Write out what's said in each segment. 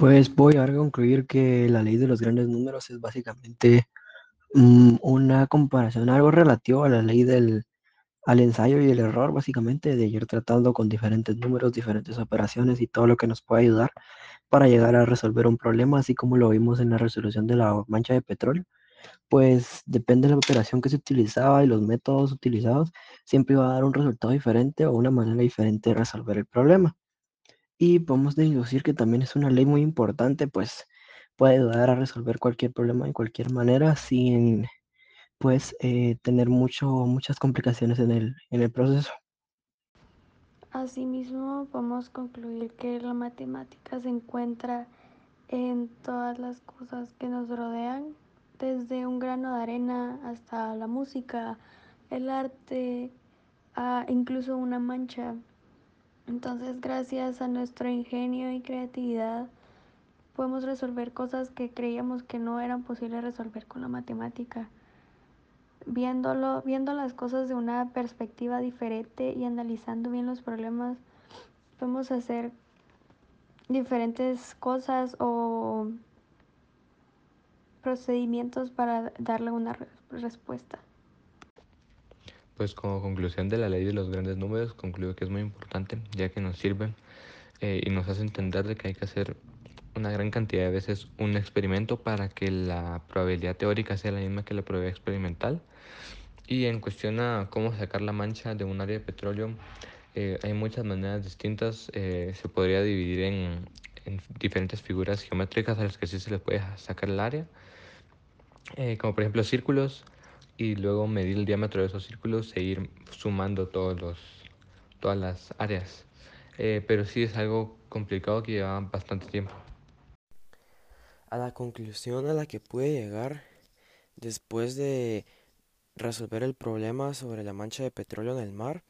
Pues voy a concluir que la ley de los grandes números es básicamente mm, una comparación, algo relativo a la ley del al ensayo y el error, básicamente, de ir tratando con diferentes números, diferentes operaciones y todo lo que nos puede ayudar para llegar a resolver un problema, así como lo vimos en la resolución de la mancha de petróleo. Pues depende de la operación que se utilizaba y los métodos utilizados, siempre iba a dar un resultado diferente o una manera diferente de resolver el problema. Y podemos deducir que también es una ley muy importante, pues puede ayudar a resolver cualquier problema de cualquier manera sin pues eh, tener mucho, muchas complicaciones en el, en el proceso. Asimismo, podemos concluir que la matemática se encuentra en todas las cosas que nos rodean, desde un grano de arena hasta la música, el arte, a incluso una mancha. Entonces, gracias a nuestro ingenio y creatividad, podemos resolver cosas que creíamos que no eran posibles resolver con la matemática. Viéndolo, viendo las cosas de una perspectiva diferente y analizando bien los problemas, podemos hacer diferentes cosas o procedimientos para darle una re respuesta. Pues como conclusión de la ley de los grandes números, concluyo que es muy importante, ya que nos sirve eh, y nos hace entender de que hay que hacer una gran cantidad de veces un experimento para que la probabilidad teórica sea la misma que la probabilidad experimental. Y en cuestión a cómo sacar la mancha de un área de petróleo, eh, hay muchas maneras distintas. Eh, se podría dividir en, en, diferentes figuras geométricas a las que sí se le puede sacar el área, como por ejemplo círculos, y luego medir el diámetro de esos círculos e ir sumando todos los, todas las áreas. Eh, pero sí es algo complicado que lleva bastante tiempo. A la conclusión a la que pude llegar después de resolver el problema sobre la mancha de petróleo en el mar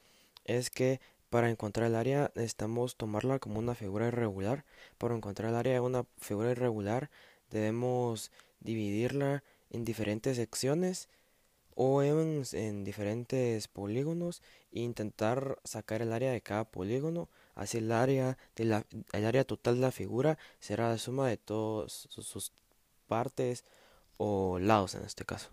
es que para encontrar el área necesitamos tomarla como una figura irregular. Para encontrar el área de una figura irregular debemos dividirla en diferentes secciones o en, en, diferentes polígonos e intentar sacar el área de cada polígono. Así el área, de la, el área total de la figura será la suma de todas sus partes o lados en este caso.